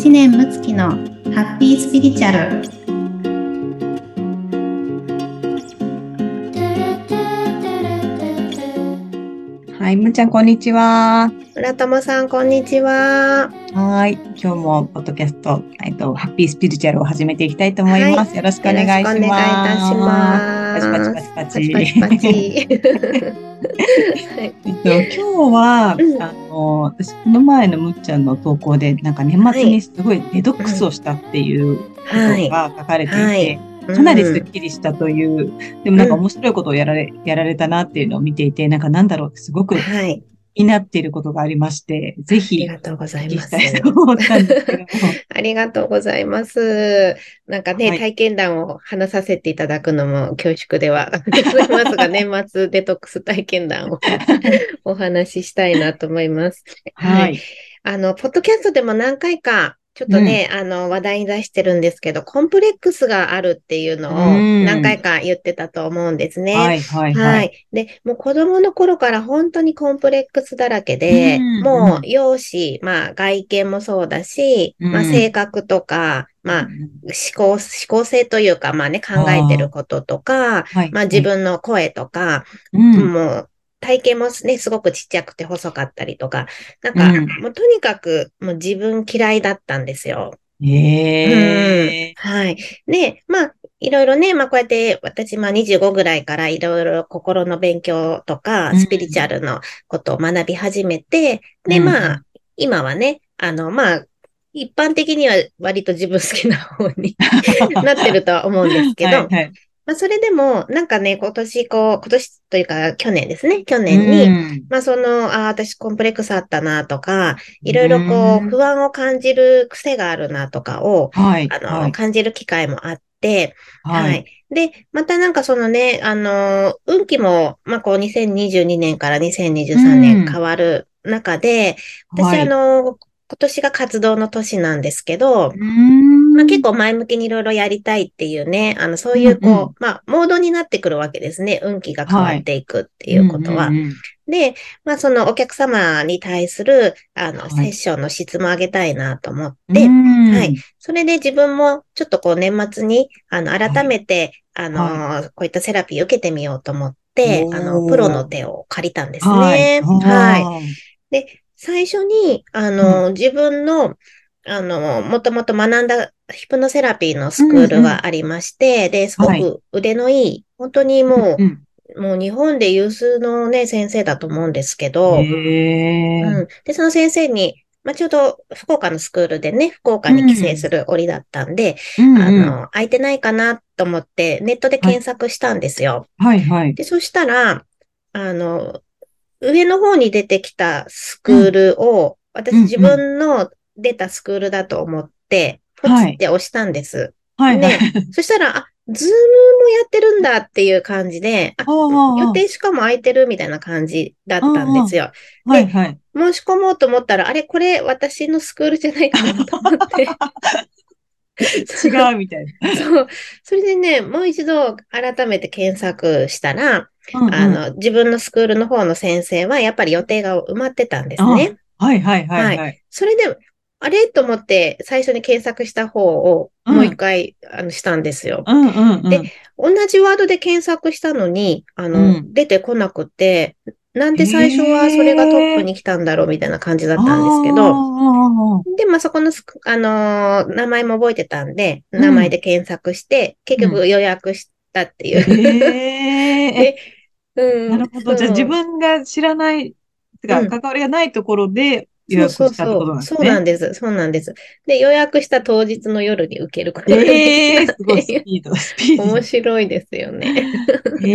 知念睦月のハッピースピリチュアルはい、むーちゃん、こんにちは。村友さん、こんにちは。はい、今日もポッドキャスト、えっと、ハッピースピリチュアルを始めていきたいと思います。よろしくお願いします。よろしくお願いいたします。パチパチパチパチ。パチパチパチ。えっと、今日は、うんあの、私、この前のむっちゃんの投稿で、なんか年末にすごいデトックスをしたっていうことが書かれていて、はい。かなりスッキリしたという、でもなんか面白いことをやられ、やられたなっていうのを見ていて、なんかなんだろう、すごくはい。気になっていることがありまして、ぜありひ、がとうございます。ありがとうございます。なんかね、はい体験談を話させていただくのも恐縮では ございますが、年末デトックス体験談を お話ししたいなと思います。はい。あの、ポッドキャストでも何回か、ちょっとね、あの、話題に出してるんですけど、コンプレックスがあるっていうのをうん。何回か言ってたと思うんですね。はい、はい、ははい。い。で、もう子供の頃から本当にコンプレックスだらけで、うんもう容姿、まあ外見もそうだし、うん。まあ性格とか、まあ思考、思考性というか、まあね、考えてることとか、はい、まあ自分の声とか、うん、もう体型もね、すごくちっちゃくて細かったりとか、なんか、うんもうとにかくもう自分嫌いだったんですよ。ええはい。で、まあ、いろいろね、まあこうやって私、まあ25ぐらいからいろいろ心の勉強とかう、んスピリチュアルのことを学び始めて、で、うんまあ、今はね、あの、まあ、一般的には割と自分好きな方に なってるとは思うんですけど、はい、はい。まあそれでも、なんかね、今年こう、今年というか去年ですね、去年に、うん。まあその、ああ、私コンプレックスあったなとか、いろいろこうん。う、不安を感じる癖があるなとかを、はい、あの、はい、感じる機会もあって、ははい。い。で、またなんかそのね、あの、運気も、まあこう2022年から2023うん年変わる中で、私はい。あの、今年が活動の年なんですけど、うんまあ、結構前向きにいろいろやりたいっていうね、あの、そういうこう、うんうんまあ、モードになってくるわけですね。運気が変わっていくっていうことは。んんんで、まあ、そのお客様に対する、あの、はいセッションの質も上げたいなと思って、うんはい。それで自分もちょっとこう年末に、あの、改めて、あの、はこういったセラピー受けてみようと思って、あの、プロの手を借りたんですね。はい。はい。最初に、あの、自分の、あの、もともと学んだヒプノセラピーのスクールがありまして、で、すごはい。く腕のいい、本当にもうんう、もう日本で有数のね、先生だと思うんですけど、うん。で、その先生に、まあ、ちょうど福岡のスクールでね、福岡に帰省する折だったんで、うんうん。あの、空いてないかなと思って、ネットで検索したんですよ。はい、はい。で、そしたら、あの、上の方に出てきたスクールを、私うん自分の出たスクールだと思って、ポチって押したんです。はい、はい。ねそしたら、あ、 Zoom もやってるんだっていう感じで、あ、予予定しかも空いてるみたいな感じだったんですよ。はい、はい。申し込もうと思ったら、あれ、これ私のスクールじゃないかなと思って。違うみたいな。そう。それでね、もう一度改めて検索したら、うんうんあの、自分のスクールの方の先生は、やっぱり予定が埋まってたんですね。はい、はい、はい、はい。それで、あれと思って、最初に検索した方を、うんもう一回、あの、したんですよ。うん、うん、うん。で同じワードで検索したのに、あの、うん出てこなくて、なんで最初はそれがトップに来たんだろうみたいな感じだったんですけど、ど、で、まあ、そこのあのー名前も覚えてたんで、うん名前で検索して、結局予約したっていう。へえ。うんなるほど。じゃあそう自分が知らない、てか、うん関わりがないところで予約したってことなんですそうなんね。です。そうなんです。で、予約した当日の夜に受けることがえでえすごいきたっていう。スピード、スピード。面白いですよね。へ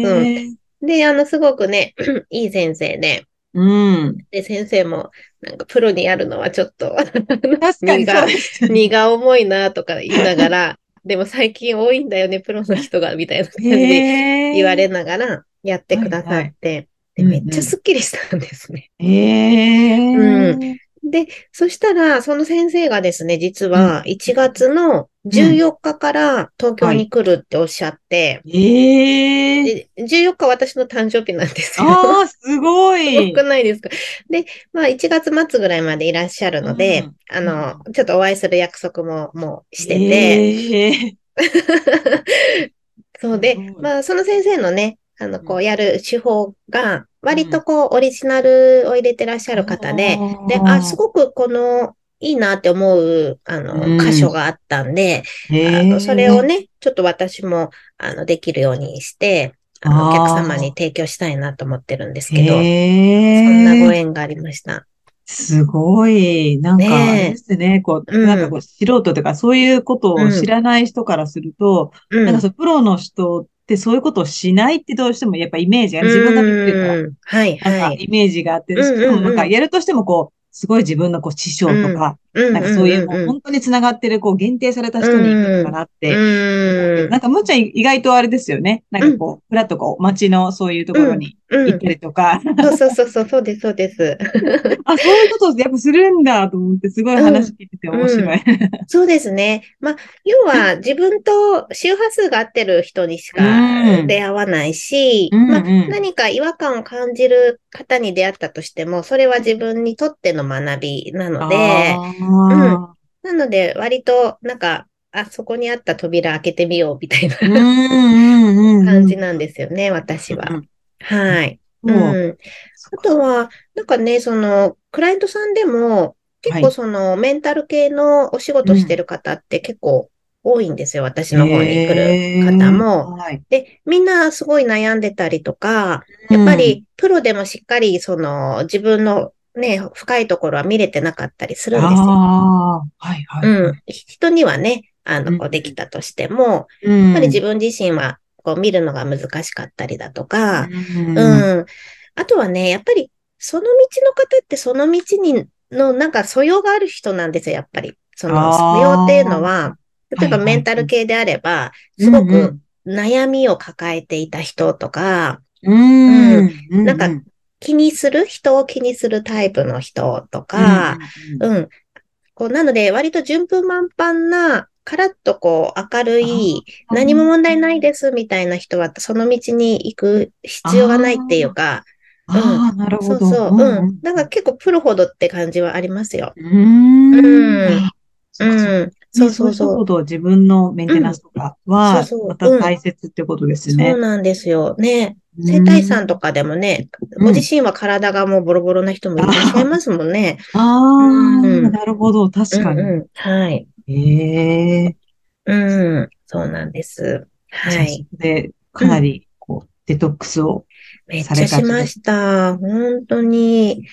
そ うえ。で、あの、すごくね、いい先生で、うん。で、先生も、なんかプロにやるのはちょっと、確かに そうですね。荷が重いなとか言いながら、でも最近多いんだよね、プロの人が、みたいな感じで。言われながらやってくださって、はいで、めっちゃスッキリしたんですね。へえ。うで、そしたら、その先生がですね、実は1月の14日から東京に来るっておっしゃって、ええで14日私の誕生日なんですよ。ああ、すごい。多くないですか？で、まあ1月末ぐらいまでいらっしゃるので、うん。あの、ちょっとお会いする約束ももうしてて、ええ そうですごい、まあその先生のね、あの、こううやる手法が、割とこう、オリジナルを入れてらっしゃる方で、で、あ、すごくこの、いいなって思う、あうん。の、箇所があったんで、あの、それをね、ちょっと私も、あの、できるようにして、あの、お客様に提供したいなと思ってるんですけど、そへんなごえ縁がありました。すごい。なんか、ですね、こう、うん。なんかこう、素人とか、そういうことを知らない人からすると、うん。なんかそのプロの人ってそういうことをしないってどうしてもやっぱイメージが、自分が見てるから、うん。はい、はい。イメージがあって、しかもなんかやるとしてもこう、すごい自分のこう師匠とか、なんかそういうもう本当につながってるこう限定された人に行くのかなって。うん。なんかむっちゃん意外とあれですよね。なんかこう、ふらっとこう街のそういうところにうん行ったりとか、そうそうそうそう、そうです、そうです。あ、そういうことをやっぱするんだと思って、すごい話聞いてて面白い。そうですね。まあ、要は自分と周波数が合ってる人にしかうん出会わないし、うんまあ、うん何か違和感を感じる方に出会ったとしても、それは自分にとっての学びなので、あなので割となんか、あ、そこにあった扉開けてみようみたいなうんうん。感じなんですよね、私は。うんはい。うんうん。あとは、なんかね、その、クライアントさんでも、結はい構その、メンタル系のお仕事してる方って結構多いんですよ、私の方に来る方も。はい。で、みんなすごい悩んでたりとか、やっぱりプロでもしっかりその、自分のね、深いところは見れてなかったりすうん、るんですよ。ああ、はいはい。うん。人にはね、あの、こううんできたとしても、うん。やっぱり自分自身はこう見るのが難しかったりだとか、うんうん。あとはね、やっぱり、その道の方ってその道に、の、なんか素養がある人なんですよ、やっぱり。その素養っていうのは、例えばメンタル系であれば、すごうんく悩みを抱えていた人とか、うん。うん。なんか気にする、人を気にするタイプの人とか、うん、うん。こう、なので、割と順風満帆な、カラッとこう、明るい、何も問題ないですみたいな人は、その道に行く必要がないっていうか、ああ、なるほど。そうそう。うん。だから結構プロほどって感じはありますよ。うーん。うんうん。そうそうねそういうそう。自分のメンテナンスとかはまた大切ってことですねそう。なんですよ。ね。整体さんとかでもね、うんご自身は体がもうボロボロな人もいらっしゃいますもんね。ああ、うんなるほど。確かに。はい。ええうん。そうなんです。はい。で、かなり、こう、デトックスを。めっちゃしました。本当に。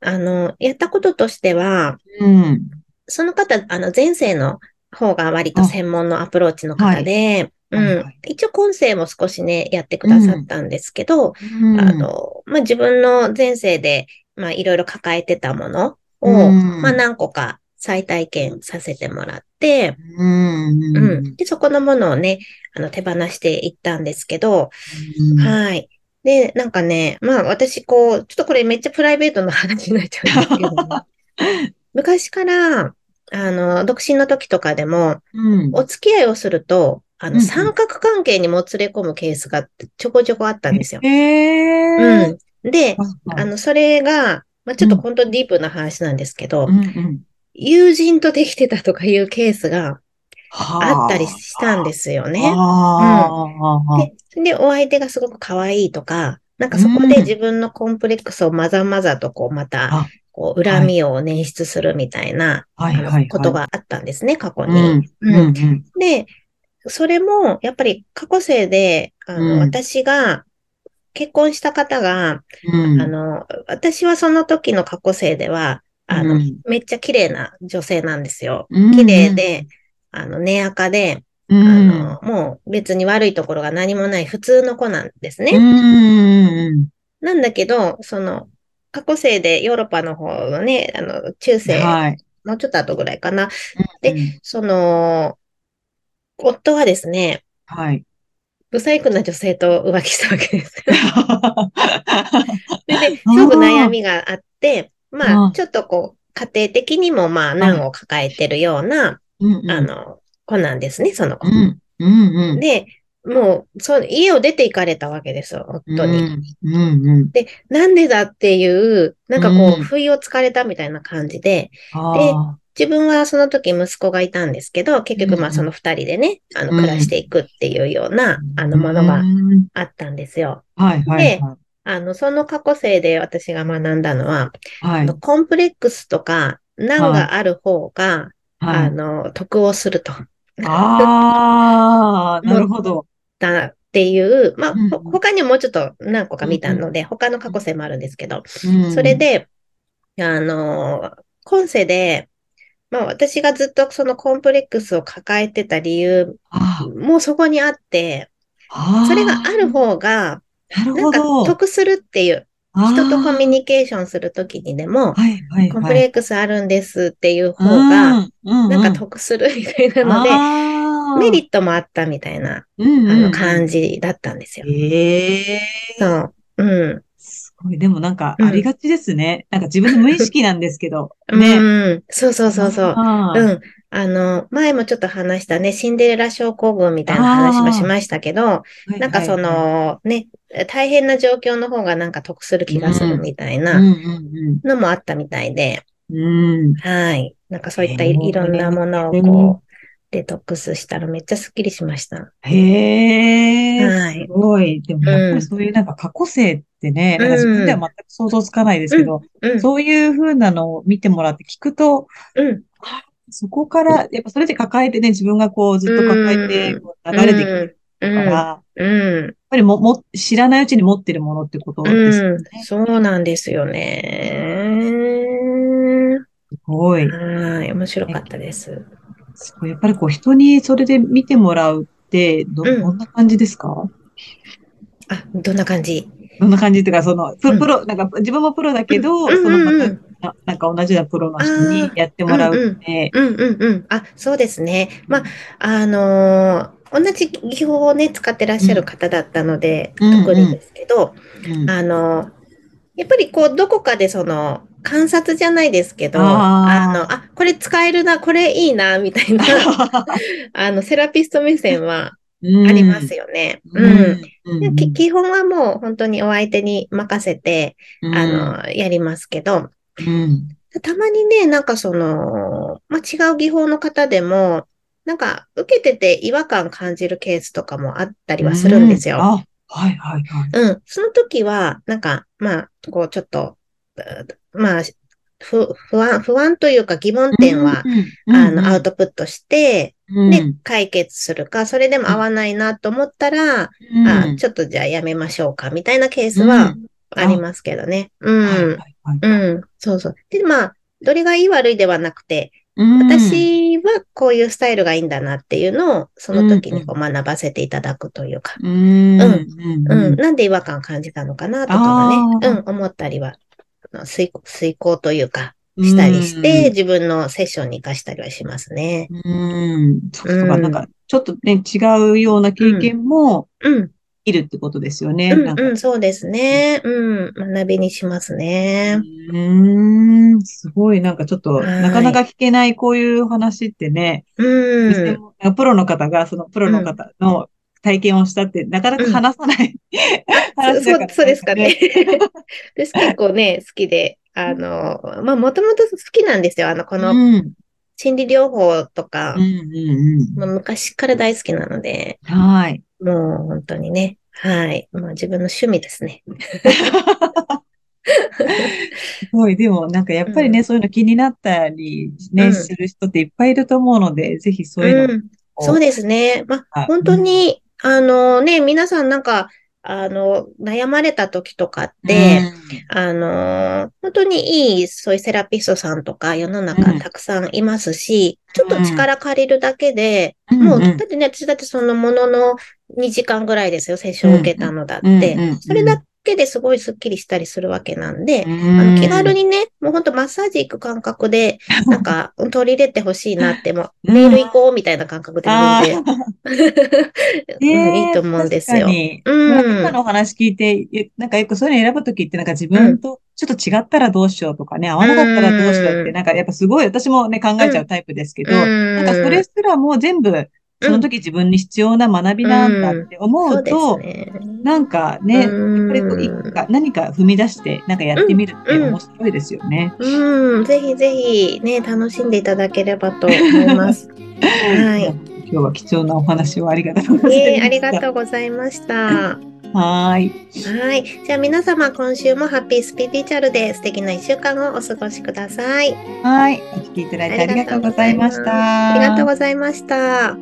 あの、やったこととしては、うん。その方、あの、前世の方が割と専門のアプローチの方で、うんはいはい。一応今世も少しね、やってくださったんですけど、うんあ、の、まあ、自分の前世で、まあ、いろいろ抱えてたものを、うんまあ、何個か再体験させてもらって、うん。ううんん。で、そこのものをね、あの、手放していったんですけど、うんはい。で、なんかね、まあ、私、こう、ちょっとこれめっちゃプライベートな話になっちゃうんですけど、昔から、あの、独身の時とかでも、うん。お付き合いをすると、あの、うんうん三角関係にもつれ込むケースがちょこちょこあったんですよ。ええうん。で、あの、それが、まあ、ちょっと本当にディープな話なんですけど、うんうん。友人とできてたとかいうケースがあったりすしたんですよね。ああ、で、で、お相手がすごく可愛いとか、なんかそこで自分のコンプレックスをまざまざとこう、またあ、こう、恨みを捻出するみたいな。ことがあったんですね、過去うに。で、それも、やっぱり過去生で、あの、うん。私が、結婚した方が、うん。あの、私はその時の過去生では、あの、うん。めっちゃ綺麗な女性なんですよ。うん。綺麗で、あの、根垢で、うあん。の、もう別に悪いところが何もない普通の子なんですね。うん。なんだけど、その、過去生でヨーロッパの方のね、あの、中世、はい。もうちょっと後ぐらいかな。でで、その、夫はですね、はい。不細工な女性と浮気したわけです。は で、ですごく悩みがあって、まあ、ちょっとこう、家庭的にもまあ難を抱えてるような。あの、子なんですね、その子。うん。うんうん。で、もう、そう、家を出て行かれたわけですよ、夫に。うんうんうん。で、なんでだっていう、なんかこう、うん不意をつかれたみたいな感じで、あ自分はその時息子がいたんですけど、結局まあうんその二人でね、あの、うん暮らしていくっていうような、ああ。の、ものがうんあったんですよ。はいはいはあの、その過去生で私が学んだのは、い。はいあの。コンプレックスとか難がある方が、はい。あの、得をすると。ああ、なるほど。だっていう、まあ、うんほ他にももうちょっと何個か見たので、他の過去生もあるんですけど、うんそれ、で、あの、今世で、まあ私がずっとそのコンプレックスを抱えてた理由あもそこにあって、あ。それがある方が、なんかほど。得するっていう、人とコミュニニケーションするときにでも、はいはいコンプはい。レックスあるんですっていう方が、がなんか得するみたいなので、メリットもあったみたいな、ト、うんあの感じだったんですよ。ええそう。うん。すごい。でもなんかうんありがちですね。なんか自分の無意識なんですけど。ね。うん。そうそうそうそう。うん。あの、前もちょっと話したね、シンデレラ症候群みたいな話もしましたけど、はいなんかその、ね、大変な状況の方がなんか得する気がするみたいうんなうんのもあったみたいで、うん。うん。はい。なんかそういったいろんなものをこう、デトックスしたらめっちゃスッキリしました。へえ、はいすごい。でもやっぱりそういうなんか過去性ってね、なんか自分では全く想像つかないですけど、うん。そういう風なのを見てもらって聞くと、うん。そこから、やっぱそれで抱えてね、自分がこうずっと抱えて、流れてきてるうん。から、やっうん。ぱりも、も、知らないうちに持ってるものってことですようんね。。そうなんですよね。すごい。はい。面白かったです。すごい。やっぱりこう人にそれで見てもらうって、ど、うんどんな感じですか？あ、どんな感じ？どんな感じっていうか、その、プうんなんか自分もプロだけど、うんそのまうんうんた、ななんか同じようなプロの人にやってもらうって、うんうんうん。あ、そうですね。まあ、あのー同じ技法をね、使ってらっしゃる方だったので、うん特にですけど、うんあのーやっぱりこう、どこかでその、観察じゃないですけど、あの、あ、これ使えるな、これいいな、みたいな、あの、セラピスト目線はありますよね。うん。うん基本はもう本当にお相手に任せて、うん。あの、やりますけど、うんたまにね、なんかその、まあ、違う技法の方でも、なんか受けてて違和感感じるケースとかもあったりはするんですよ。うあ、はいはいはい。うん。その時は、なんか、まあ、こうちょっと、うまあ、不不安、不安というか疑問点は、うん、あの、アウトプットして、うん、で、解決するか、それでも合わないなと思ったら、うんあ、ちょっとじゃあやめましょうか、みたいなケースはありますけどね。うん。はいはいはいうん。そうそう。で、まあ、どれがいい悪いではなくて、うん。私はこういうスタイルがいいんだなっていうのを、その時にこう学ばせていただくというか、うん、ううんん、なんで違和感感じたのかなとかはね、うん、思ったりは、あの遂遂行というか、したりして、自分のセッションに活かしたりはしますね。うん、そうか、うんなんか、ちょっとね、違うような経験もうん、いるってことですよね。うん、うん、そうですね。うん、学びにしますね。うーん、すごい、なんかちょっと、はいなかなか聞けないこういう話ってね、うん、プロの方が、そのプロの方の体験をしたって、なかなか話さない、話 そだからうそうですかね。私結構ね、好きで、あの、まあ、もともと好きなんですよ。あの、このうん、心理療法とかうん、う、ん、もう昔から大好きなので、うん。はい。もう本当にね、はい。もう自分の趣味ですね。すごい。でも、なんかやっぱりね、そういうの気になったりね、うん。する人っていっぱいいると思うので、ぜひそういうのうん、そうですね。まあ、はい。本当に、あのね、皆さんなんか、あの、悩まれた時とかって、あの、本当にいい、そういうセラピストさんとか世の中うん。たくさんいますし、ちょっと力借りるだけで、うん。もう、うんだってね、私だってそのものの2時間ぐらいですよ、セッションを受けたのだって。それだけですごいスッキリしたりするわけなんで、ああの気軽にね、もうほんとマッサージ行く感覚で、なんか取り入れてほしいなって、もううん。メール行こうみたいな感覚であ全 いいと思うんですよ。確か。に。うん。今のお話聞いて、えなんかよくそういうの選ぶときって、なん。か自分とちょっと違ったらどうしようとかね、合わなかったらどうしようって、うん。なんかやっぱすごい私もね、考えちゃうタイプですけど、うん。なんかそれすらも全部、その時自分に必要な学びなんだって思そううですと、ね。なんかね、やっうんぱりこう何か踏み出して、なんかやってみるって面白いですよね。うん、ぜひぜひね、楽しんでいただければと思います。はい。今日は貴重なお話をありがとうございました。えー、ありがとうございました。はーい。はい。じゃあ皆様、今週もハッピースピリチュアルで素敵な一週間をお過ごしください。はい。お聞きいただいてありがとうございました。ありがとうございました。